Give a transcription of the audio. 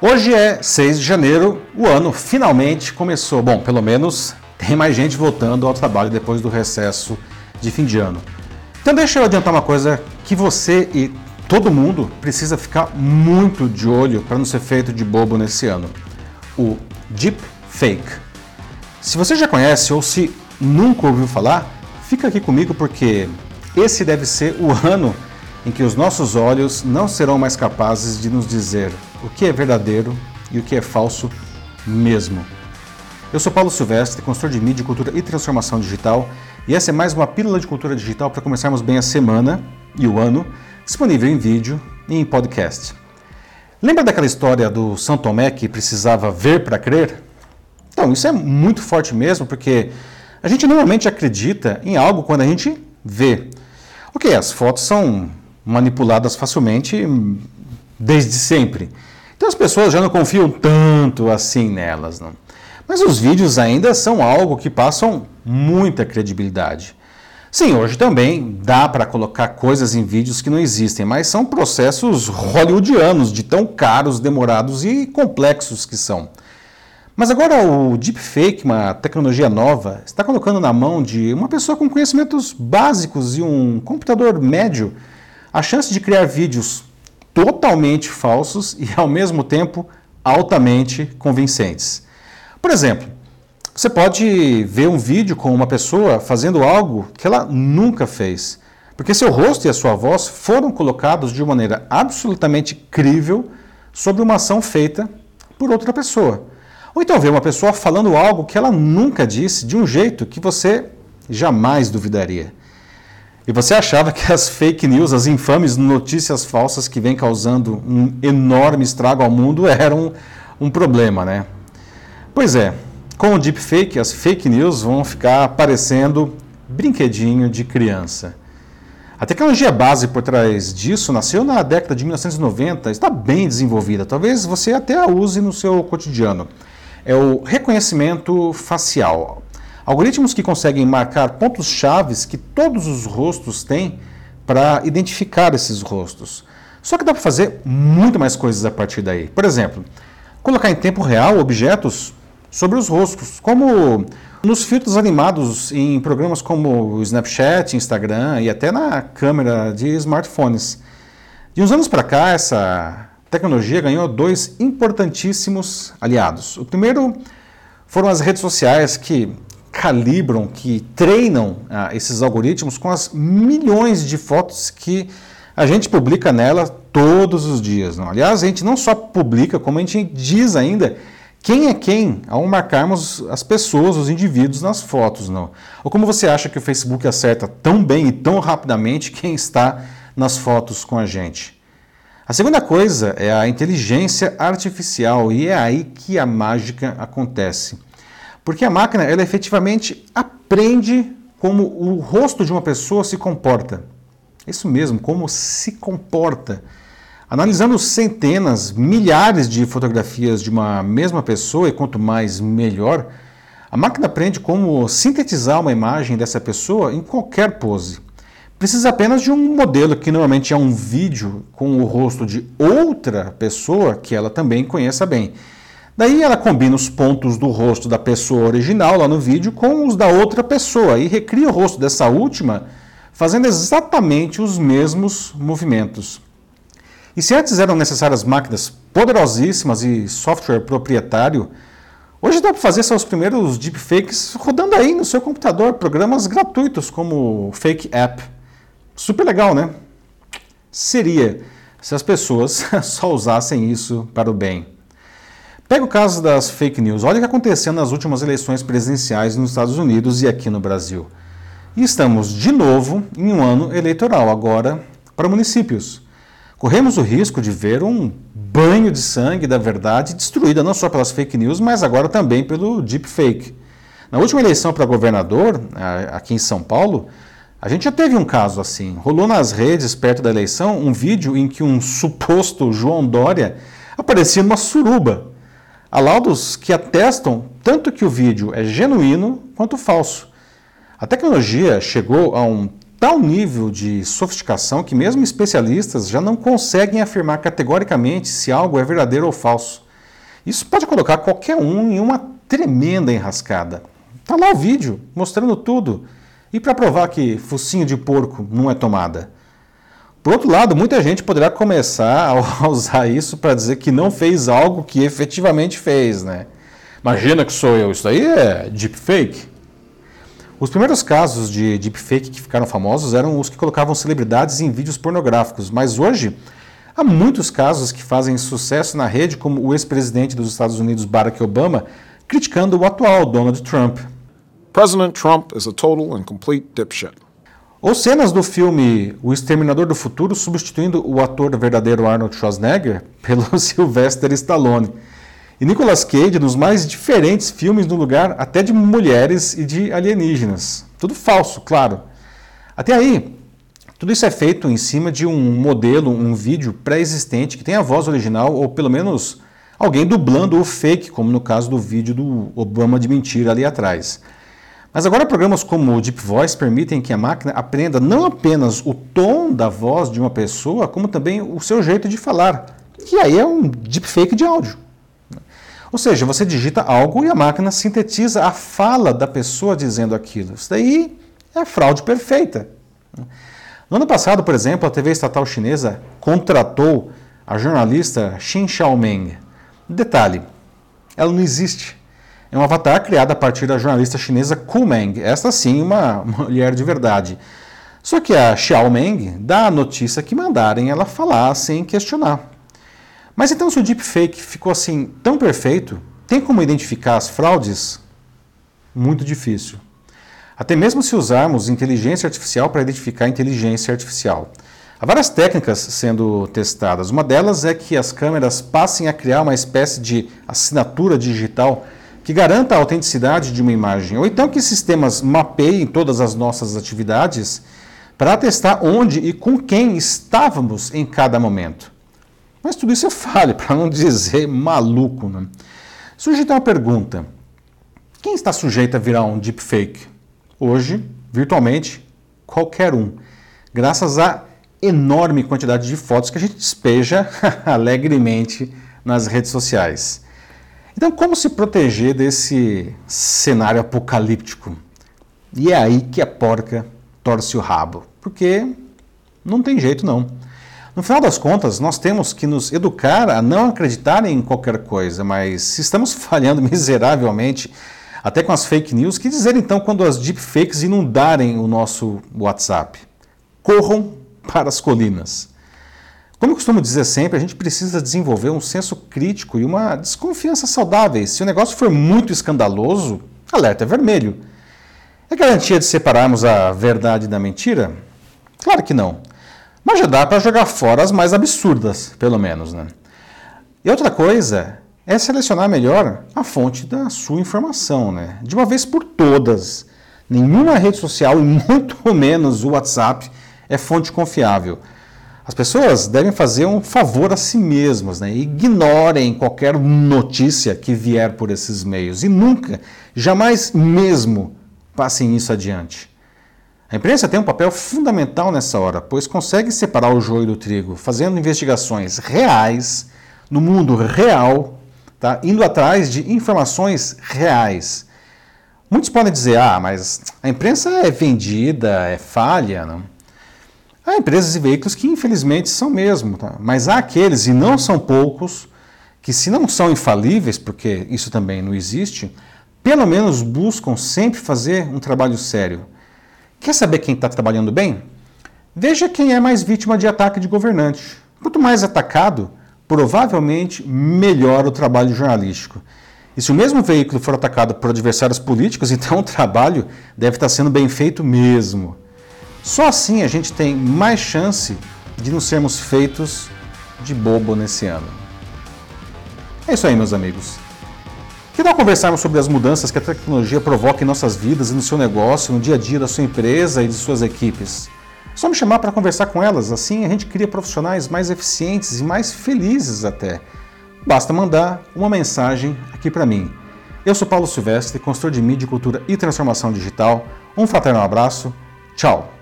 Hoje é 6 de janeiro, o ano finalmente começou. Bom, pelo menos tem mais gente voltando ao trabalho depois do recesso de fim de ano. Então deixa eu adiantar uma coisa que você e todo mundo precisa ficar muito de olho para não ser feito de bobo nesse ano. O Deep Fake. Se você já conhece ou se nunca ouviu falar, fica aqui comigo porque esse deve ser o ano em que os nossos olhos não serão mais capazes de nos dizer o que é verdadeiro e o que é falso mesmo. Eu sou Paulo Silvestre, consultor de mídia, cultura e transformação digital, e essa é mais uma pílula de cultura digital para começarmos bem a semana e o ano, disponível em vídeo e em podcast. Lembra daquela história do São Tomé que precisava ver para crer? Então, isso é muito forte mesmo, porque a gente normalmente acredita em algo quando a gente vê. Ok, as fotos são manipuladas facilmente desde sempre. Então as pessoas já não confiam tanto assim nelas. Não? Mas os vídeos ainda são algo que passam muita credibilidade. Sim, hoje também dá para colocar coisas em vídeos que não existem, mas são processos hollywoodianos, de tão caros, demorados e complexos que são. Mas agora o deepfake, uma tecnologia nova, está colocando na mão de uma pessoa com conhecimentos básicos e um computador médio a chance de criar vídeos totalmente falsos e, ao mesmo tempo, altamente convincentes. Por exemplo, você pode ver um vídeo com uma pessoa fazendo algo que ela nunca fez, porque seu rosto e a sua voz foram colocados de maneira absolutamente crível sobre uma ação feita por outra pessoa. Ou então ver uma pessoa falando algo que ela nunca disse de um jeito que você jamais duvidaria. E você achava que as fake news, as infames notícias falsas que vêm causando um enorme estrago ao mundo eram um problema, né? Pois é, com o deepfake, as fake news vão ficar parecendo brinquedinho de criança. A tecnologia base por trás disso nasceu na década de 1990, está bem desenvolvida, talvez você até a use no seu cotidiano. É o reconhecimento facial. Algoritmos que conseguem marcar pontos chaves que todos os rostos têm para identificar esses rostos. Só que dá para fazer muito mais coisas a partir daí. Por exemplo, colocar em tempo real objetos sobre os rostos, como nos filtros animados em programas como Snapchat, Instagram e até na câmera de smartphones. De uns anos para cá, essa tecnologia ganhou dois importantíssimos aliados. O primeiro foram as redes sociais que calibram, que treinam ah, esses algoritmos com as milhões de fotos que a gente publica nela todos os dias. Não? Aliás, a gente não só publica, como a gente diz ainda quem é quem ao marcarmos as pessoas, os indivíduos nas fotos. Não? Ou como você acha que o Facebook acerta tão bem e tão rapidamente quem está nas fotos com a gente? A segunda coisa é a inteligência artificial e é aí que a mágica acontece. Porque a máquina, ela efetivamente aprende como o rosto de uma pessoa se comporta. Isso mesmo, como se comporta. Analisando centenas, milhares de fotografias de uma mesma pessoa, e quanto mais melhor, a máquina aprende como sintetizar uma imagem dessa pessoa em qualquer pose. Precisa apenas de um modelo que normalmente é um vídeo com o rosto de outra pessoa que ela também conheça bem. Daí ela combina os pontos do rosto da pessoa original lá no vídeo com os da outra pessoa e recria o rosto dessa última fazendo exatamente os mesmos movimentos. E se antes eram necessárias máquinas poderosíssimas e software proprietário, hoje dá para fazer seus primeiros deepfakes rodando aí no seu computador, programas gratuitos como Fake App. Super legal, né? Seria se as pessoas só usassem isso para o bem. Pega o caso das fake news. Olha o que aconteceu nas últimas eleições presidenciais nos Estados Unidos e aqui no Brasil. E estamos de novo em um ano eleitoral, agora para municípios. Corremos o risco de ver um banho de sangue da verdade destruída não só pelas fake news, mas agora também pelo deepfake. Na última eleição para governador, aqui em São Paulo, a gente já teve um caso assim. Rolou nas redes, perto da eleição, um vídeo em que um suposto João Dória aparecia numa suruba Há laudos que atestam tanto que o vídeo é genuíno quanto falso. A tecnologia chegou a um tal nível de sofisticação que mesmo especialistas já não conseguem afirmar categoricamente se algo é verdadeiro ou falso. Isso pode colocar qualquer um em uma tremenda enrascada. Tá lá o vídeo mostrando tudo. E para provar que focinho de porco não é tomada? Por outro lado, muita gente poderá começar a usar isso para dizer que não fez algo que efetivamente fez, né? Imagina que sou eu, isso aí é deepfake. Os primeiros casos de deepfake que ficaram famosos eram os que colocavam celebridades em vídeos pornográficos, mas hoje há muitos casos que fazem sucesso na rede, como o ex-presidente dos Estados Unidos Barack Obama criticando o atual Donald Trump. President Trump is a total and complete dipshit. Ou cenas do filme O Exterminador do Futuro substituindo o ator verdadeiro Arnold Schwarzenegger pelo Sylvester Stallone. E Nicolas Cage nos mais diferentes filmes no lugar até de mulheres e de alienígenas. Tudo falso, claro. Até aí, tudo isso é feito em cima de um modelo, um vídeo pré-existente que tem a voz original ou pelo menos alguém dublando o fake, como no caso do vídeo do Obama de mentira ali atrás. Mas agora programas como o Deep Voice permitem que a máquina aprenda não apenas o tom da voz de uma pessoa, como também o seu jeito de falar. E aí é um deepfake de áudio. Ou seja, você digita algo e a máquina sintetiza a fala da pessoa dizendo aquilo. Isso daí é fraude perfeita. No ano passado, por exemplo, a TV estatal chinesa contratou a jornalista Xin Xiaomeng. Detalhe, ela não existe. É um avatar criado a partir da jornalista chinesa Ku Meng, esta sim uma mulher de verdade. Só que a Xiaomeng dá a notícia que mandarem ela falar sem questionar. Mas então, se o deepfake ficou assim tão perfeito, tem como identificar as fraudes? Muito difícil. Até mesmo se usarmos inteligência artificial para identificar inteligência artificial. Há várias técnicas sendo testadas. Uma delas é que as câmeras passem a criar uma espécie de assinatura digital que garanta a autenticidade de uma imagem, ou então que sistemas mapeiem todas as nossas atividades para testar onde e com quem estávamos em cada momento. Mas tudo isso é falha, para não dizer maluco. Né? Surge então a pergunta: quem está sujeito a virar um deepfake? Hoje, virtualmente, qualquer um. Graças à enorme quantidade de fotos que a gente despeja alegremente nas redes sociais. Então, como se proteger desse cenário apocalíptico? E é aí que a porca torce o rabo, porque não tem jeito não. No final das contas, nós temos que nos educar a não acreditar em qualquer coisa, mas se estamos falhando miseravelmente, até com as fake news, que dizer então quando as deepfakes inundarem o nosso WhatsApp? Corram para as colinas. Como eu costumo dizer sempre, a gente precisa desenvolver um senso crítico e uma desconfiança saudáveis. Se o negócio for muito escandaloso, alerta é vermelho. É garantia de separarmos a verdade da mentira? Claro que não. Mas já dá para jogar fora as mais absurdas, pelo menos. Né? E outra coisa é selecionar melhor a fonte da sua informação, né? de uma vez por todas. Nenhuma rede social, e muito menos o WhatsApp, é fonte confiável. As pessoas devem fazer um favor a si mesmas, né? ignorem qualquer notícia que vier por esses meios e nunca, jamais mesmo, passem isso adiante. A imprensa tem um papel fundamental nessa hora, pois consegue separar o joio do trigo, fazendo investigações reais, no mundo real, tá? indo atrás de informações reais. Muitos podem dizer, ah, mas a imprensa é vendida, é falha. Não? Há empresas e veículos que infelizmente são mesmo, tá? mas há aqueles, e não são poucos, que se não são infalíveis, porque isso também não existe, pelo menos buscam sempre fazer um trabalho sério Quer saber quem está trabalhando bem? Veja quem é mais vítima de ataque de governante. Quanto mais atacado, provavelmente melhor o trabalho jornalístico. E se o mesmo veículo for atacado por adversários políticos, então o trabalho deve estar sendo bem feito mesmo. Só assim a gente tem mais chance de não sermos feitos de bobo nesse ano. É isso aí, meus amigos. Que tal conversarmos sobre as mudanças que a tecnologia provoca em nossas vidas e no seu negócio, no dia a dia da sua empresa e de suas equipes? É só me chamar para conversar com elas, assim a gente cria profissionais mais eficientes e mais felizes até. Basta mandar uma mensagem aqui para mim. Eu sou Paulo Silvestre, consultor de mídia, cultura e transformação digital. Um fraternal abraço. Tchau!